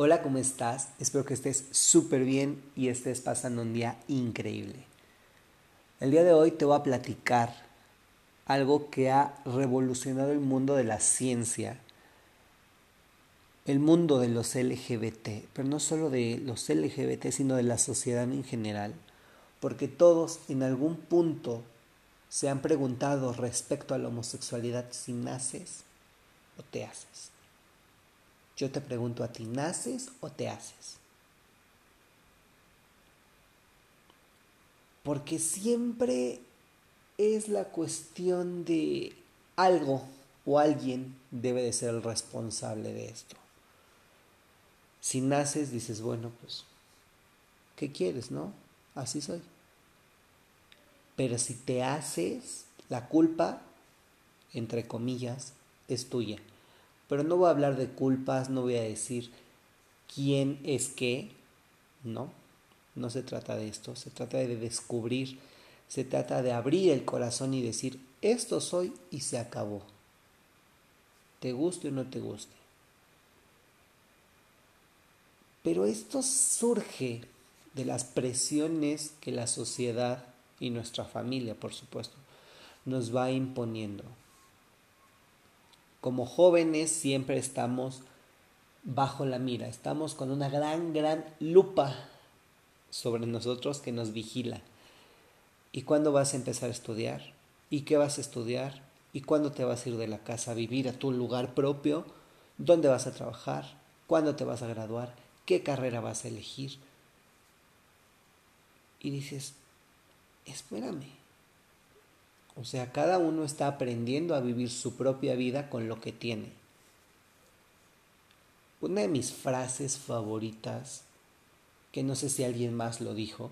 Hola, ¿cómo estás? Espero que estés súper bien y estés pasando un día increíble. El día de hoy te voy a platicar algo que ha revolucionado el mundo de la ciencia, el mundo de los LGBT, pero no solo de los LGBT, sino de la sociedad en general, porque todos en algún punto se han preguntado respecto a la homosexualidad si naces o te haces. Yo te pregunto a ti, ¿naces o te haces? Porque siempre es la cuestión de algo o alguien debe de ser el responsable de esto. Si naces, dices, bueno, pues, ¿qué quieres, no? Así soy. Pero si te haces, la culpa, entre comillas, es tuya. Pero no voy a hablar de culpas, no voy a decir quién es qué, no, no se trata de esto, se trata de descubrir, se trata de abrir el corazón y decir, esto soy y se acabó. Te guste o no te guste. Pero esto surge de las presiones que la sociedad y nuestra familia, por supuesto, nos va imponiendo como jóvenes siempre estamos bajo la mira, estamos con una gran, gran lupa sobre nosotros que nos vigila. ¿Y cuándo vas a empezar a estudiar? ¿Y qué vas a estudiar? ¿Y cuándo te vas a ir de la casa a vivir a tu lugar propio? ¿Dónde vas a trabajar? ¿Cuándo te vas a graduar? ¿Qué carrera vas a elegir? Y dices, espérame, o sea, cada uno está aprendiendo a vivir su propia vida con lo que tiene. Una de mis frases favoritas, que no sé si alguien más lo dijo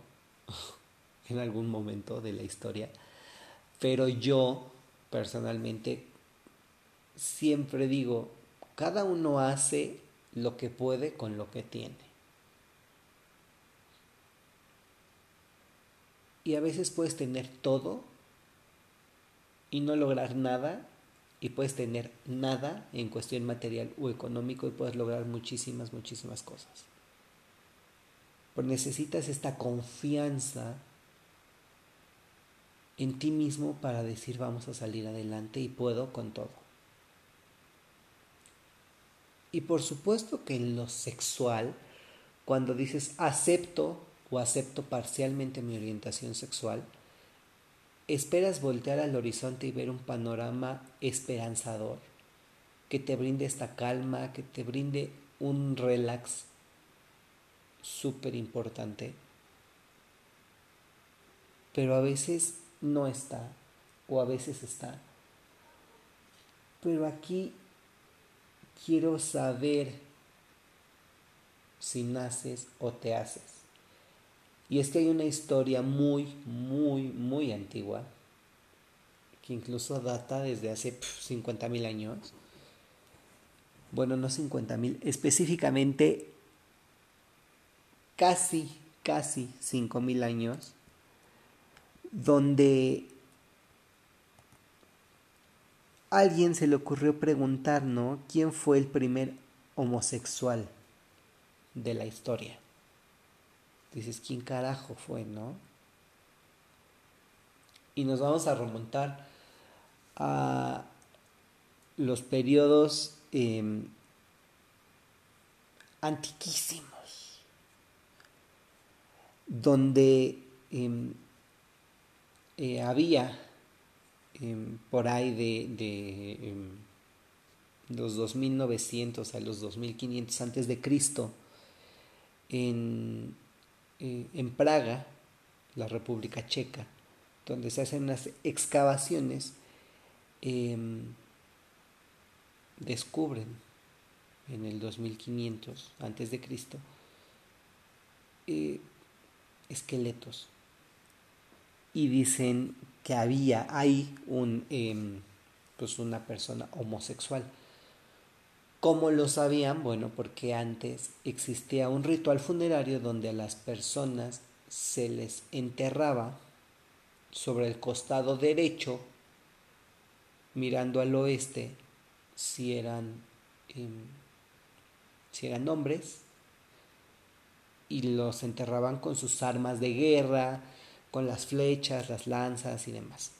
en algún momento de la historia, pero yo personalmente siempre digo, cada uno hace lo que puede con lo que tiene. Y a veces puedes tener todo y no lograr nada y puedes tener nada en cuestión material o económico y puedes lograr muchísimas, muchísimas cosas. Pues necesitas esta confianza en ti mismo para decir vamos a salir adelante y puedo con todo. Y por supuesto que en lo sexual, cuando dices acepto o acepto parcialmente mi orientación sexual, Esperas voltear al horizonte y ver un panorama esperanzador, que te brinde esta calma, que te brinde un relax súper importante. Pero a veces no está, o a veces está. Pero aquí quiero saber si naces o te haces. Y es que hay una historia muy, muy, muy antigua, que incluso data desde hace 50 mil años. Bueno, no 50 mil, específicamente casi, casi 5 mil años, donde alguien se le ocurrió preguntar, ¿no? ¿Quién fue el primer homosexual de la historia? Dices, ¿quién carajo fue, no? Y nos vamos a remontar a los periodos em, antiquísimos, donde em, eh, había em, por ahí de, de los 2900 a los 2500 antes de Cristo en eh, en Praga, la República Checa, donde se hacen unas excavaciones, em, descubren en el 2500 antes eh, esqueletos. Y dicen que había ahí un em, pues una persona homosexual ¿Cómo lo sabían? Bueno, porque antes existía un ritual funerario donde a las personas se les enterraba sobre el costado derecho, mirando al oeste, si eran, em, si eran hombres y los enterraban con sus armas de guerra, con las flechas, las lanzas y demás.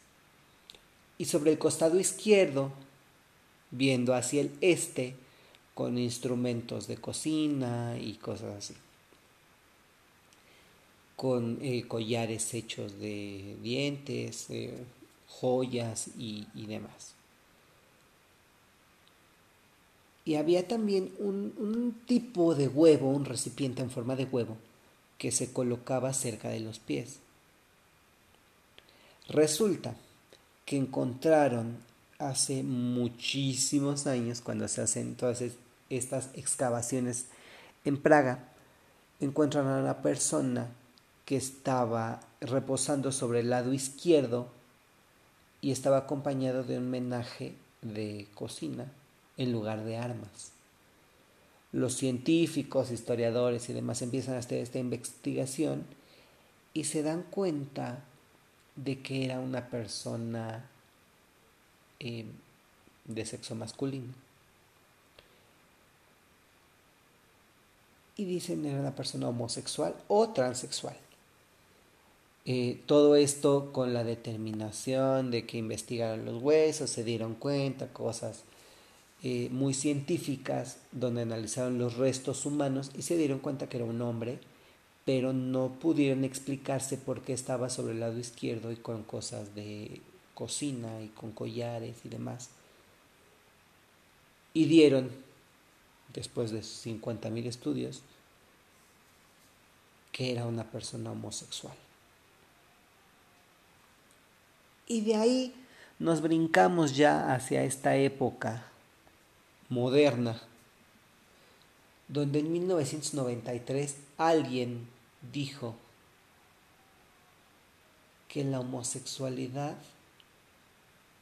Y sobre el costado izquierdo, viendo hacia el este, con instrumentos de cocina y cosas así. Con eh, collares hechos de dientes, eh, joyas y, demás. Y había también un, un tipo de huevo, un recipiente en forma de huevo, que se colocaba cerca de los pies. Resulta que encontraron hace muchísimos años, cuando se hacen todas estas excavaciones en Praga, encuentran a una persona que estaba reposando sobre el lado izquierdo y estaba acompañado de un menaje de cocina en lugar de armas. Los científicos, historiadores y demás empiezan a hacer esta investigación y se dan cuenta de que era una persona eh, de sexo masculino. Y dicen era una persona homosexual o transexual. Eh, todo esto con la determinación de que investigaron los huesos, se dieron cuenta, cosas eh, muy científicas, donde analizaron los restos humanos y se dieron cuenta que era un hombre, pero no pudieron explicarse por qué estaba sobre el lado izquierdo y con cosas de cocina y con collares y demás. Y dieron, después de 50.000 estudios, que era una persona homosexual. Y de ahí nos brincamos ya hacia esta época moderna, donde en 1993 alguien dijo que la homosexualidad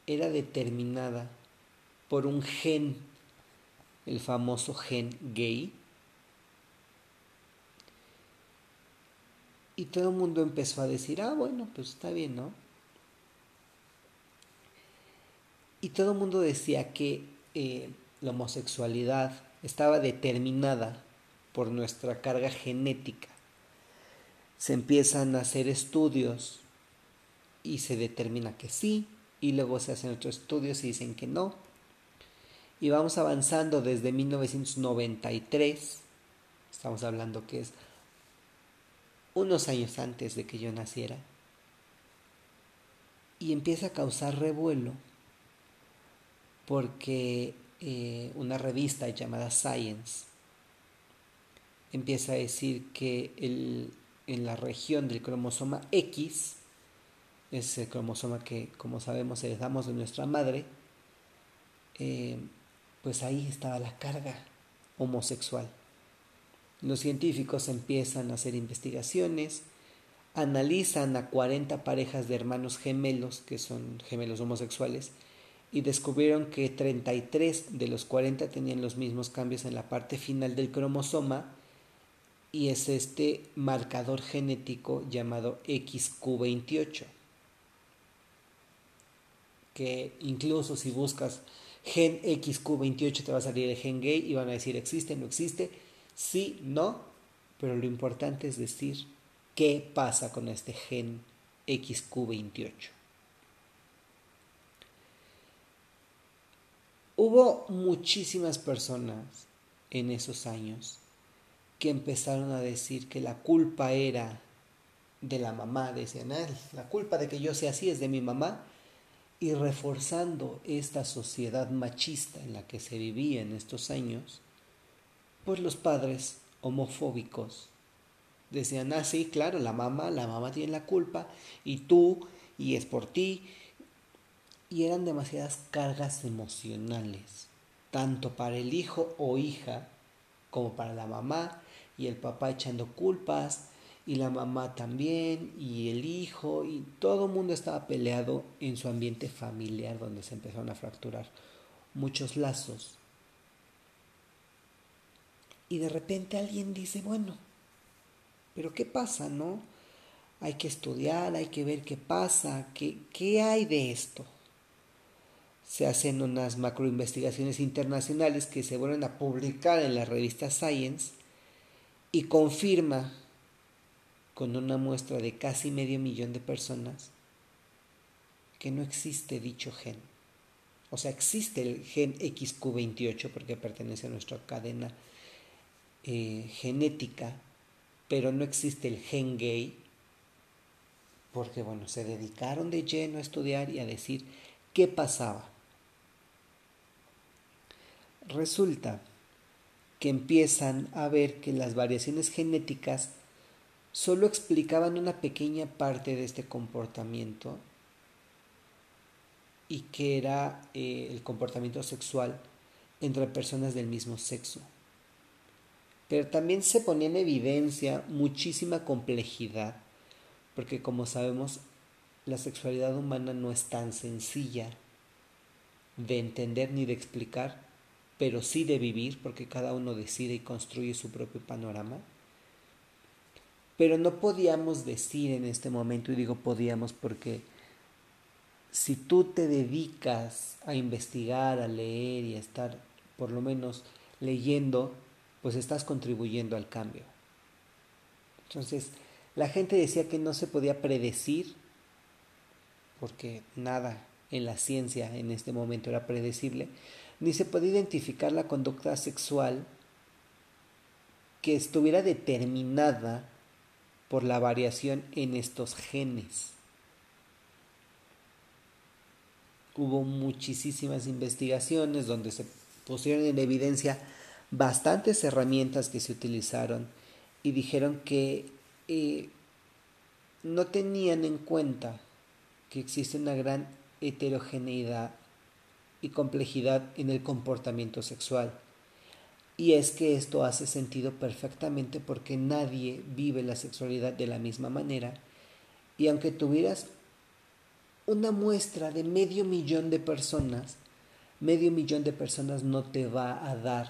era determinada por un gen, el famoso gen gay. Y todo el mundo empezó a decir, ah, bueno, pues está bien, ¿no? Y todo el mundo decía que eh, la homosexualidad estaba determinada por nuestra carga genética. Se empiezan a hacer estudios y se determina que sí, y luego se hacen otros estudios y dicen que no. Y vamos avanzando desde 1993, estamos hablando que es unos años antes de que yo naciera, y empieza a causar revuelo porque eh, una revista llamada Science empieza a decir que el, en la región del cromosoma X ese cromosoma que, como sabemos, heredamos de nuestra madre, eh, pues ahí estaba la carga homosexual. Los científicos empiezan a hacer investigaciones, analizan a 40 parejas de hermanos gemelos, que son gemelos homosexuales, y descubrieron que 33 de los 40 tenían los mismos cambios en la parte final del cromosoma, y es este marcador genético llamado XQ28 que incluso si buscas gen XQ28 te va a salir el gen gay y van a decir existe, no existe, sí, no, pero lo importante es decir qué pasa con este gen XQ28. Hubo muchísimas personas en esos años que empezaron a decir que la culpa era de la mamá, decían, ah, la culpa de que yo sea así es de mi mamá, y reforzando esta sociedad machista en la que se vivía en estos años, pues los padres homofóbicos decían, ah, sí, claro, la mamá, la mamá tiene la culpa, y tú, y es por ti, y eran demasiadas cargas emocionales, tanto para el hijo o hija, como para la mamá, y el papá echando culpas, y la mamá también, y el hijo, y todo el mundo estaba peleado en su ambiente familiar donde se empezaron a fracturar muchos lazos. Y de repente alguien dice, bueno, pero ¿qué pasa, no? Hay que estudiar, hay que ver qué pasa, qué, qué hay de esto. Se hacen unas macroinvestigaciones internacionales que se vuelven a publicar en la revista Science y confirma con una muestra de casi medio millón de personas que no existe dicho gen. O sea, existe el gen XQ28 porque pertenece a nuestra cadena eh, genética, pero no existe el gen gay porque, bueno, se dedicaron de lleno a estudiar y a decir qué pasaba. Resulta que empiezan a ver que las variaciones genéticas solo explicaban una pequeña parte de este comportamiento y que era eh, el comportamiento sexual entre personas del mismo sexo. Pero también se ponía en evidencia muchísima complejidad, porque como sabemos, la sexualidad humana no es tan sencilla de entender ni de explicar, pero sí de vivir, porque cada uno decide y construye su propio panorama. Pero no podíamos decir en este momento, y digo podíamos porque si tú te dedicas a investigar, a leer y a estar por lo menos leyendo, pues estás contribuyendo al cambio. Entonces, la gente decía que no se podía predecir, porque nada en la ciencia en este momento era predecible, ni se podía identificar la conducta sexual que estuviera determinada por la variación en estos genes. hubo muchísimas investigaciones donde se pusieron en evidencia bastantes herramientas que se utilizaron y dijeron que eh, no tenían en cuenta que existe una gran heterogeneidad y complejidad en el comportamiento sexual. Y es que esto hace sentido perfectamente porque nadie vive la sexualidad de la misma manera. Y aunque tuvieras una muestra de medio millón de personas, medio millón de personas no te va a dar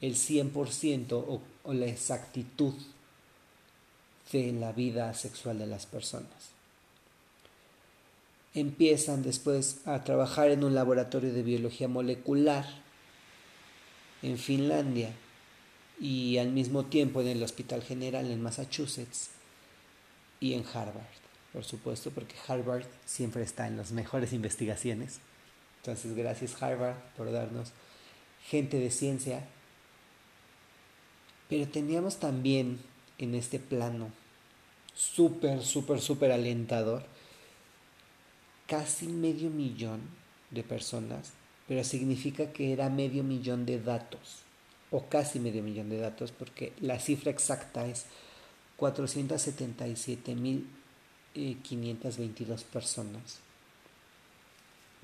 el 100% o, o la exactitud de la vida sexual de las personas. Empiezan después a trabajar en un laboratorio de biología molecular en Finlandia y al mismo tiempo en el Hospital General en Massachusetts y en Harvard por supuesto, porque Harvard siempre está en las mejores investigaciones. Entonces, gracias Harvard por darnos gente de ciencia. Pero teníamos también en este plano súper, súper, súper alentador casi medio millón de personas, pero significa que era medio millón de datos, o casi medio millón de datos, porque la cifra exacta es 477 mil 522 personas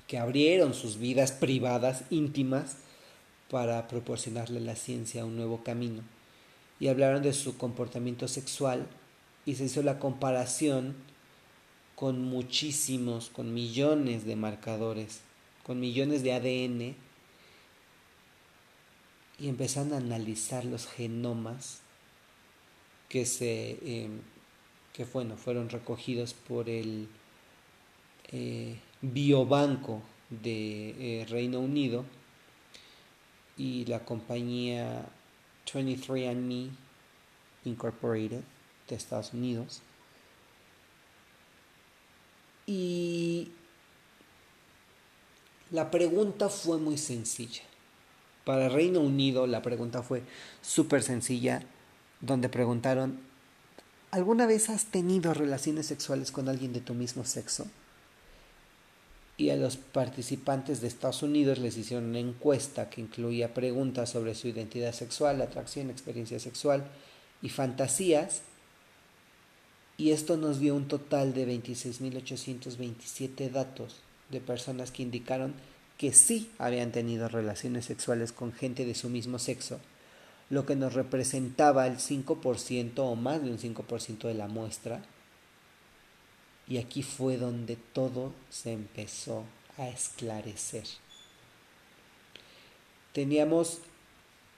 que abrieron sus vidas privadas íntimas para proporcionarle a la ciencia un nuevo camino. Y hablaron de su comportamiento sexual y se hizo la comparación con muchísimos, con millones de marcadores, con millones de ADN y empezaron a analizar los genomas que se em, que bueno, fueron recogidos por el eh, Biobanco de eh, Reino Unido y la compañía 23andMe Incorporated de Estados Unidos. Y la pregunta fue muy sencilla. Para Reino Unido la pregunta fue súper sencilla, donde preguntaron ¿Alguna vez has tenido relaciones sexuales con alguien de tu mismo sexo? Y a los participantes de Estados Unidos les hicieron una encuesta que incluía preguntas sobre su identidad sexual, atracción, experiencia sexual y fantasías. Y esto nos dio un total de 26.827 datos de personas que indicaron que sí habían tenido relaciones sexuales con gente de su mismo sexo lo que nos representaba el 5% o más de un 5% de la muestra. Y aquí fue donde todo se empezó a esclarecer. Teníamos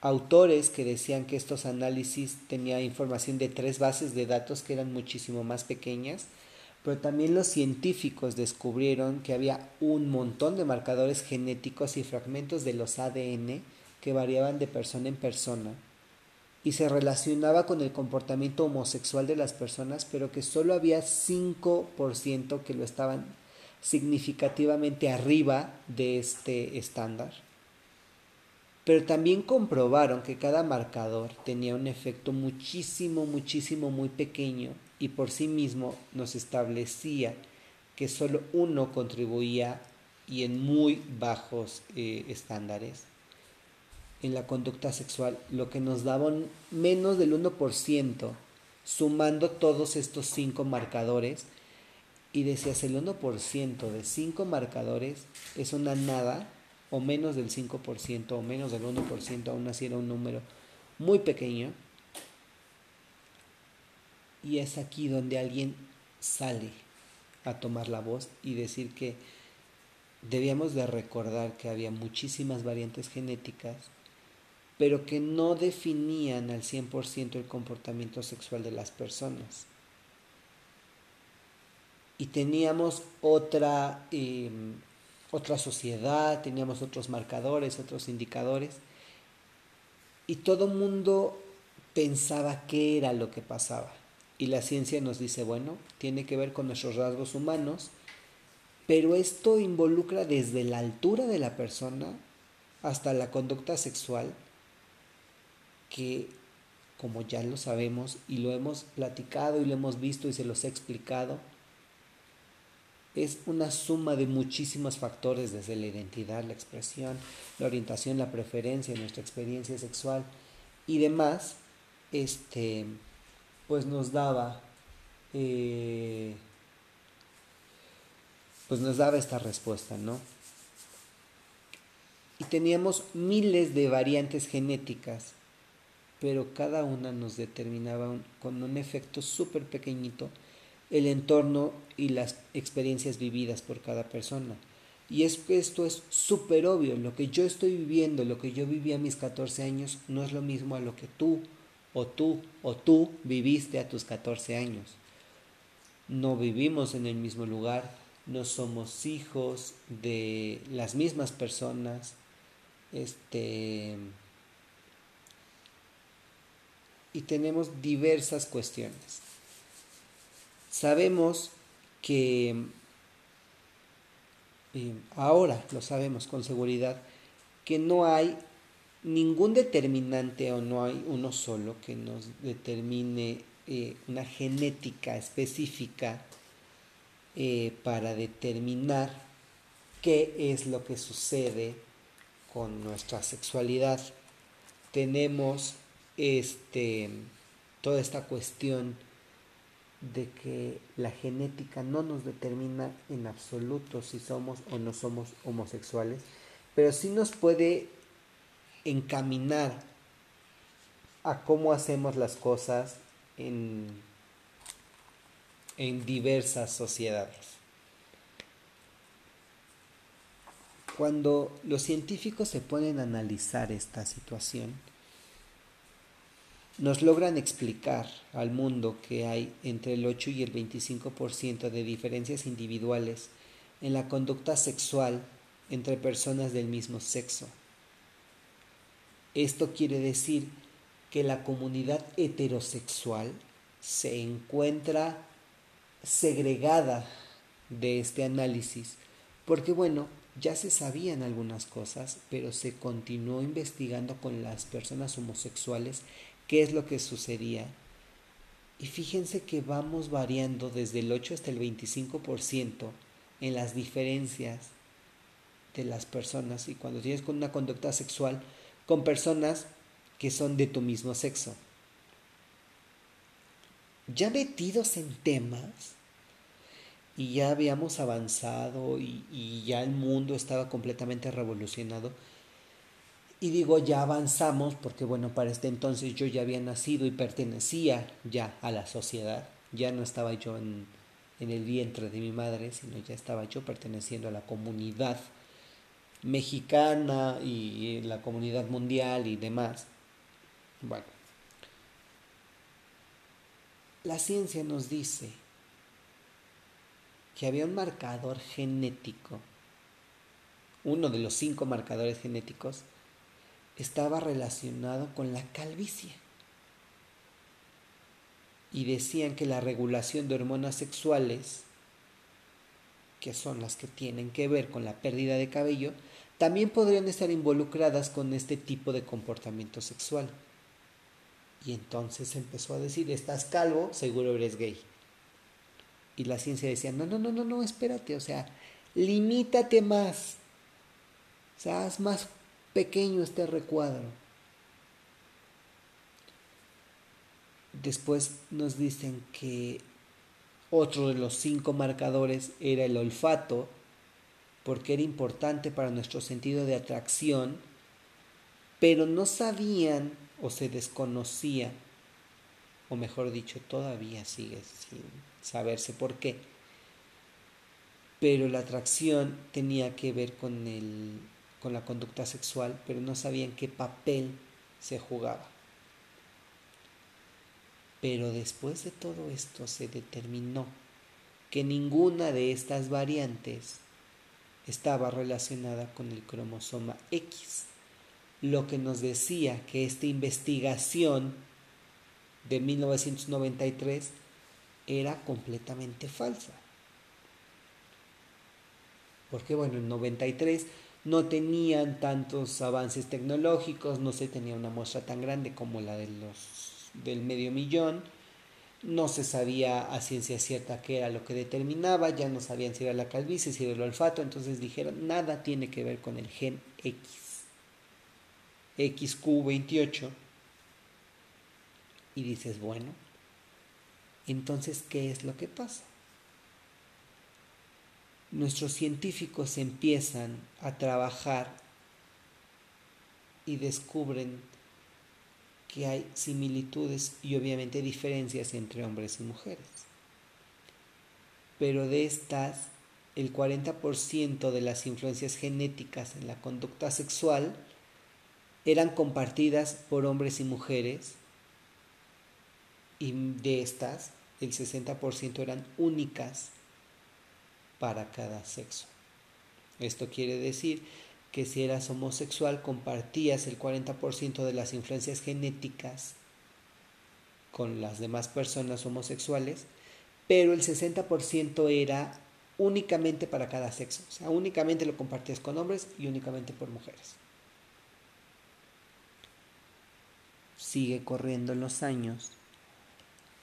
autores que decían que estos análisis tenían información de tres bases de datos que eran muchísimo más pequeñas, pero también los científicos descubrieron que había un montón de marcadores genéticos y fragmentos de los ADN que variaban de persona en persona y se relacionaba con el comportamiento homosexual de las personas, pero que solo había 5% que lo estaban significativamente arriba de este estándar. Pero también comprobaron que cada marcador tenía un efecto muchísimo, muchísimo, muy pequeño y por sí mismo nos establecía que solo uno contribuía y en muy bajos eh, estándares. En la conducta sexual, lo que nos daba menos del 1%, sumando todos estos cinco marcadores, y decías el 1% de cinco marcadores es una nada, o menos del 5%, o menos del 1%, aún así era un número muy pequeño, y es aquí donde alguien sale a tomar la voz y decir que debíamos de recordar que había muchísimas variantes genéticas, pero que no definían al 100% el comportamiento sexual de las personas. Y teníamos otra, em, otra sociedad, teníamos otros marcadores, otros indicadores, y todo mundo pensaba qué era lo que pasaba. Y la ciencia nos dice, bueno, tiene que ver con nuestros rasgos humanos, pero esto involucra desde la altura de la persona hasta la conducta sexual, que como ya lo sabemos y lo hemos platicado y lo hemos visto y se los he explicado, es una suma de muchísimos factores desde la identidad, la expresión, la orientación, la preferencia, nuestra experiencia sexual y demás, este, pues nos daba eh, pues nos daba esta respuesta, ¿no? Y teníamos miles de variantes genéticas, pero cada una nos determinaba con un efecto súper pequeñito el entorno y las experiencias vividas por cada persona. Y es que esto es súper obvio, lo que yo estoy viviendo, lo que yo viví a mis 14 años, no es lo mismo a lo que tú o tú o tú viviste a tus 14 años. No vivimos en el mismo lugar, no somos hijos de las mismas personas, este, y tenemos diversas cuestiones. Sabemos que eh, ahora lo sabemos con seguridad que no hay ningún determinante o no hay uno solo que nos determine eh, una genética específica eh, para determinar qué es lo que sucede con nuestra sexualidad. Tenemos este, toda esta cuestión de que la genética no nos determina en absoluto si somos o no somos homosexuales, pero sí nos puede encaminar a cómo hacemos las cosas en en diversas sociedades. Cuando los científicos se ponen a analizar esta situación, nos logran explicar al mundo que hay entre el 8 y el 25% de diferencias individuales en la conducta sexual entre personas del mismo sexo. Esto quiere decir que la comunidad heterosexual se encuentra segregada de este análisis, porque bueno, ya se sabían algunas cosas, pero se continuó investigando con las personas homosexuales qué es lo que sucedía. Y fíjense que vamos variando desde el 8 hasta el 25% en las diferencias de las personas y cuando tienes con una conducta sexual con personas que son de tu mismo sexo. Ya metidos en temas y ya habíamos avanzado y, ya el mundo estaba completamente revolucionado. Y digo, ya avanzamos porque bueno, para este entonces yo ya había nacido y pertenecía ya a la sociedad. Ya no estaba yo en, el vientre de mi madre, sino ya estaba yo perteneciendo a la comunidad mexicana y la comunidad mundial y demás. Bueno, la ciencia nos dice que había un marcador genético, uno de los cinco marcadores genéticos, estaba relacionado con la calvicie. y decían que la regulación de hormonas sexuales, que son las que tienen que ver con la pérdida de cabello, también podrían estar involucradas con este tipo de comportamiento sexual. Y entonces empezó a decir, estás calvo, seguro eres gay. Y la ciencia decía, no, no, no, no, no, espérate, o sea, limítate más. O sea, haz más pequeño este recuadro. Después nos dicen que otro de los cinco marcadores era el olfato, porque era importante para nuestro sentido de atracción, pero no sabían o se desconocía, o mejor dicho, todavía sigue sin saberse por qué, pero la atracción tenía que ver con, el, con la conducta sexual, pero no sabían qué papel se jugaba. Pero después de todo esto se determinó que ninguna de estas variantes estaba relacionada con el cromosoma X, lo que nos decía que esta investigación de 1993 era completamente falsa. Porque bueno, en 93 no tenían tantos avances tecnológicos, no se tenía una muestra tan grande como la del medio millón, no se sabía a ciencia cierta qué era lo que determinaba, ya no sabían si era la calvicie, si era el olfato, entonces dijeron, nada tiene que ver con el gen X. XQ28. Y dices, bueno, entonces, ¿qué es lo que pasa? Nuestros científicos empiezan a trabajar y descubren que hay similitudes y obviamente diferencias entre hombres y mujeres. Pero de estas, el 40% de las influencias genéticas en la conducta sexual eran compartidas por hombres y mujeres y de estas el 60% eran únicas para cada sexo. Esto quiere decir que si eras homosexual compartías el 40% de las influencias genéticas con las demás personas homosexuales, pero el 60% era únicamente para cada sexo, o sea, únicamente lo compartías con hombres y únicamente por mujeres. Sigue corriendo los años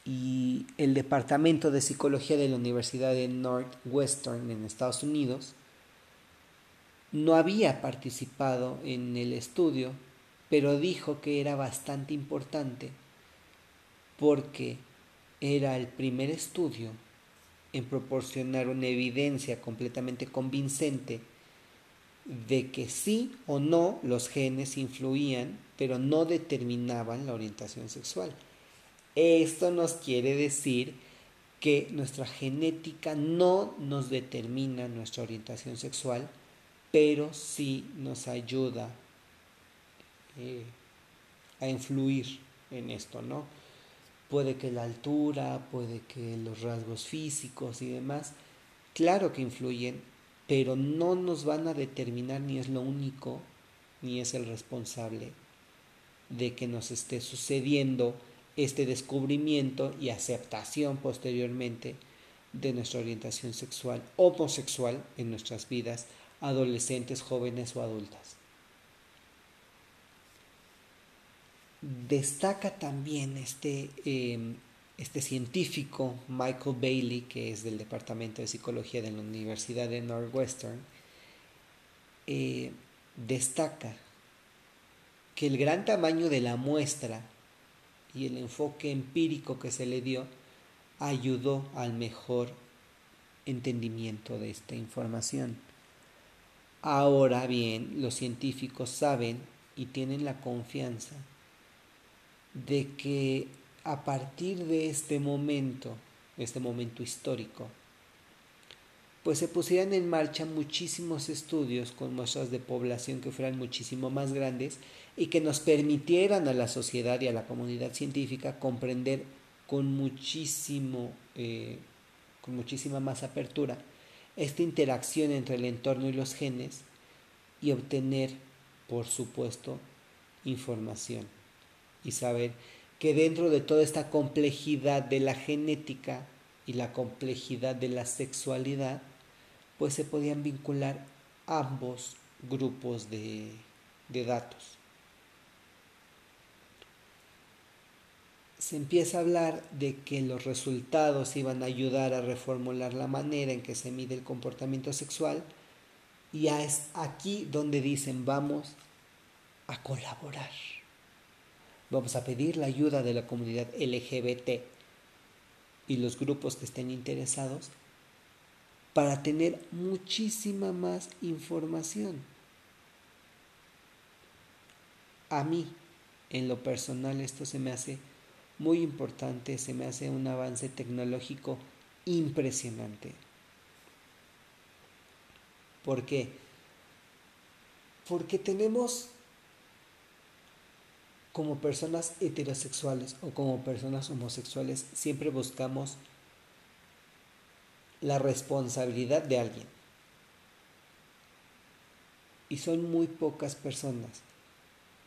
y el Departamento de Psicología de la Universidad de Northwestern en Estados Unidos no había participado en el estudio, pero dijo que era bastante importante porque era el primer estudio en proporcionar una evidencia completamente convincente de que sí o no los genes influían, pero no determinaban la orientación sexual. Esto nos quiere decir que nuestra genética no nos determina nuestra orientación sexual, pero sí nos ayuda eh, a influir en esto, ¿no? Puede que la altura, puede que los rasgos físicos y demás, claro que influyen, pero no nos van a determinar ni es lo único, ni es el responsable de que nos esté sucediendo este descubrimiento y aceptación posteriormente de nuestra orientación sexual homosexual en nuestras vidas adolescentes, jóvenes o adultas. Destaca también este, em, este científico Michael Bailey, que es del Departamento de Psicología de la Universidad de Northwestern, eh, destaca que el gran tamaño de la muestra y el enfoque empírico que se le dio ayudó al mejor entendimiento de esta información. Ahora bien, los científicos saben y tienen la confianza de que a partir de este momento, este momento histórico, pues se pusieran en marcha muchísimos estudios con muestras de población que fueran muchísimo más grandes y que nos permitieran a la sociedad y a la comunidad científica comprender con muchísimo, eh, con muchísima más apertura esta interacción entre el entorno y los genes y obtener, por supuesto, información y saber que dentro de toda esta complejidad de la genética y la complejidad de la sexualidad, pues se podían vincular ambos grupos de, de datos. Se empieza a hablar de que los resultados iban a ayudar a reformular la manera en que se mide el comportamiento sexual y es aquí donde dicen vamos a colaborar. Vamos a pedir la ayuda de la comunidad LGBT y los grupos que estén interesados para tener muchísima más información. A mí, en lo personal, esto se me hace muy importante, se me hace un avance tecnológico impresionante. ¿Por qué? Porque tenemos como personas heterosexuales o como personas homosexuales siempre buscamos la responsabilidad de alguien. Y son muy pocas personas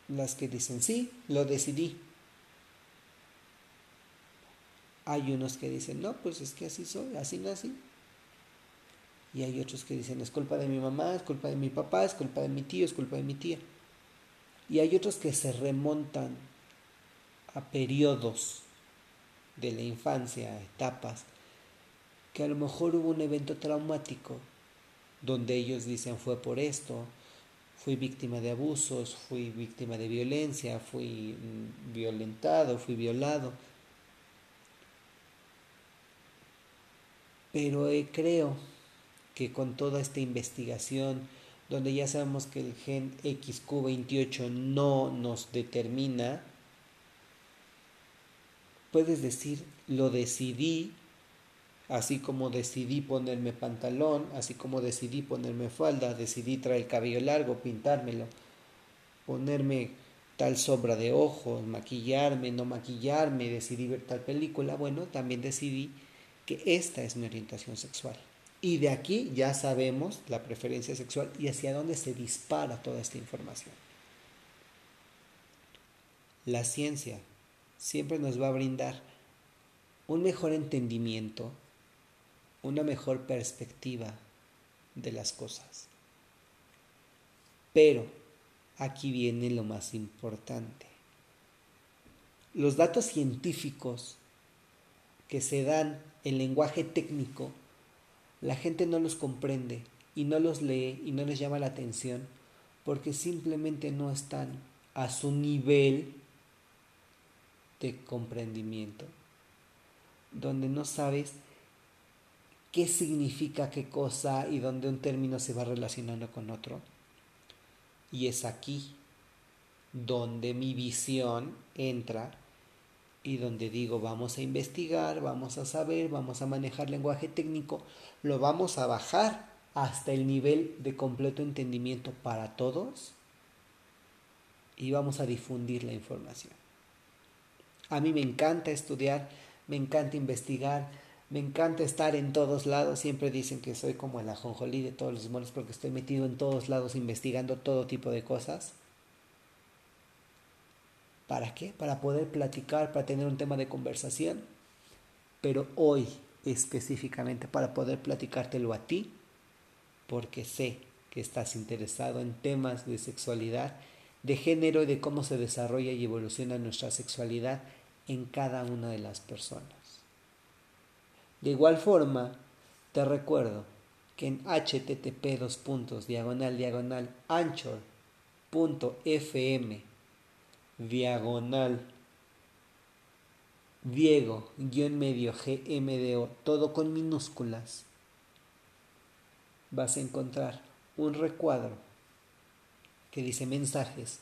las que dicen, sí, lo decidí, hay unos que dicen, no, pues es que así soy, así nací. Y hay otros que dicen, es culpa de mi mamá, es culpa de mi papá, es culpa de mi tío, es culpa de mi tía. Y hay otros que se remontan a periodos de la infancia, etapas, que a lo mejor hubo un evento traumático donde ellos dicen fue por esto, fui víctima de abusos, fui víctima de violencia, fui mm, violentado, fui violado pero eh, creo que con toda esta investigación, donde ya sabemos que el gen XQ28 no nos determina, puedes decir, lo decidí, así como decidí ponerme pantalón, así como decidí ponerme falda, decidí traer el cabello largo, pintármelo, ponerme tal sombra de ojos, maquillarme, no maquillarme, decidí ver tal película, bueno, también decidí que esta es mi orientación sexual. Y de aquí ya sabemos la preferencia sexual y hacia dónde se dispara toda esta información. La ciencia siempre nos va a brindar un mejor entendimiento, una mejor perspectiva de las cosas. Pero aquí viene lo más importante. Los datos científicos que se dan el lenguaje técnico, la gente no los comprende y no los lee y no les llama la atención porque simplemente no están a su nivel de comprendimiento, donde no sabes qué significa qué cosa y donde un término se va relacionando con otro. Y es aquí donde mi visión entra y donde digo vamos a investigar, vamos a saber, vamos a manejar lenguaje técnico, lo vamos a bajar hasta el nivel de completo entendimiento para todos y vamos a difundir la información. A mí me encanta estudiar, me encanta investigar, me encanta estar en todos lados. Siempre dicen que soy como el ajonjolí de todos los monos porque estoy metido en todos lados investigando todo tipo de cosas. ¿Para qué? Para poder platicar, para tener un tema de conversación. Pero hoy específicamente para poder platicártelo a ti, porque sé que estás interesado en temas de sexualidad, de género y de cómo se desarrolla y evoluciona nuestra sexualidad en cada una de las personas. De igual forma, te recuerdo que en http diagonal diagonal anchor.fm diagonal. Diego, guion medio GMDO, todo con minúsculas, vas a encontrar un recuadro que dice mensajes,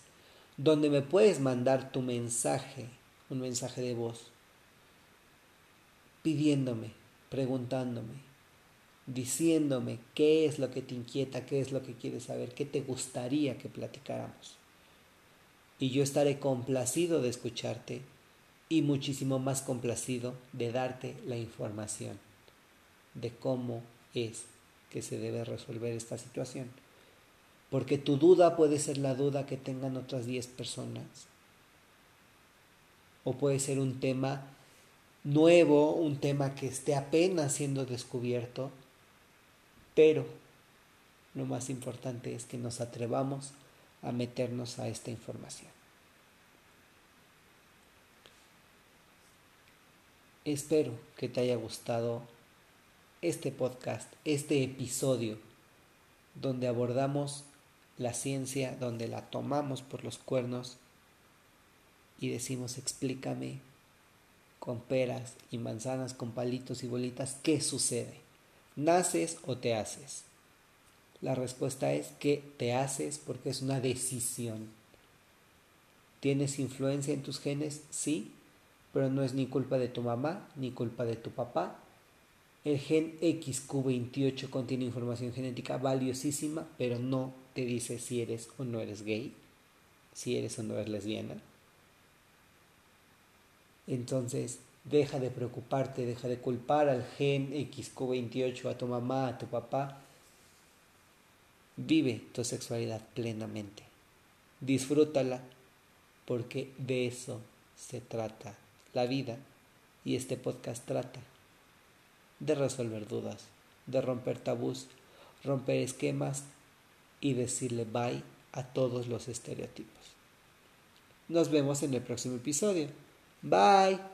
donde me puedes mandar tu mensaje, un mensaje de voz, pidiéndome, preguntándome, diciéndome qué es lo que te inquieta, qué es lo que quieres saber, qué te gustaría que platicáramos y yo estaré complacido de escucharte y muchísimo más complacido de darte la información de cómo es que se debe resolver esta situación. Porque tu duda puede ser la duda que tengan otras 10 personas. o puede ser un tema nuevo, un tema que esté apenas siendo descubierto, pero lo más importante es que nos atrevamos a meternos a esta información. Espero que te haya gustado este podcast, este episodio, donde abordamos la ciencia, donde la tomamos por los cuernos y decimos explícame con peras y manzanas, con palitos y bolitas, ¿qué sucede? ¿Naces o te haces? La respuesta es que te haces porque es una decisión. ¿Tienes influencia en tus genes? Sí, pero no es ni culpa de tu mamá ni culpa de tu papá. El gen XQ28 contiene información genética valiosísima, pero no te dice si eres o no eres gay, si eres o no eres lesbiana. Entonces, deja de preocuparte, deja de culpar al gen XQ28, a tu mamá, a tu papá Vive tu sexualidad plenamente. Disfrútala porque de eso se trata la vida y este podcast trata de resolver dudas, de romper tabús, romper esquemas y decirle bye a todos los estereotipos. Nos vemos en el próximo episodio. Bye.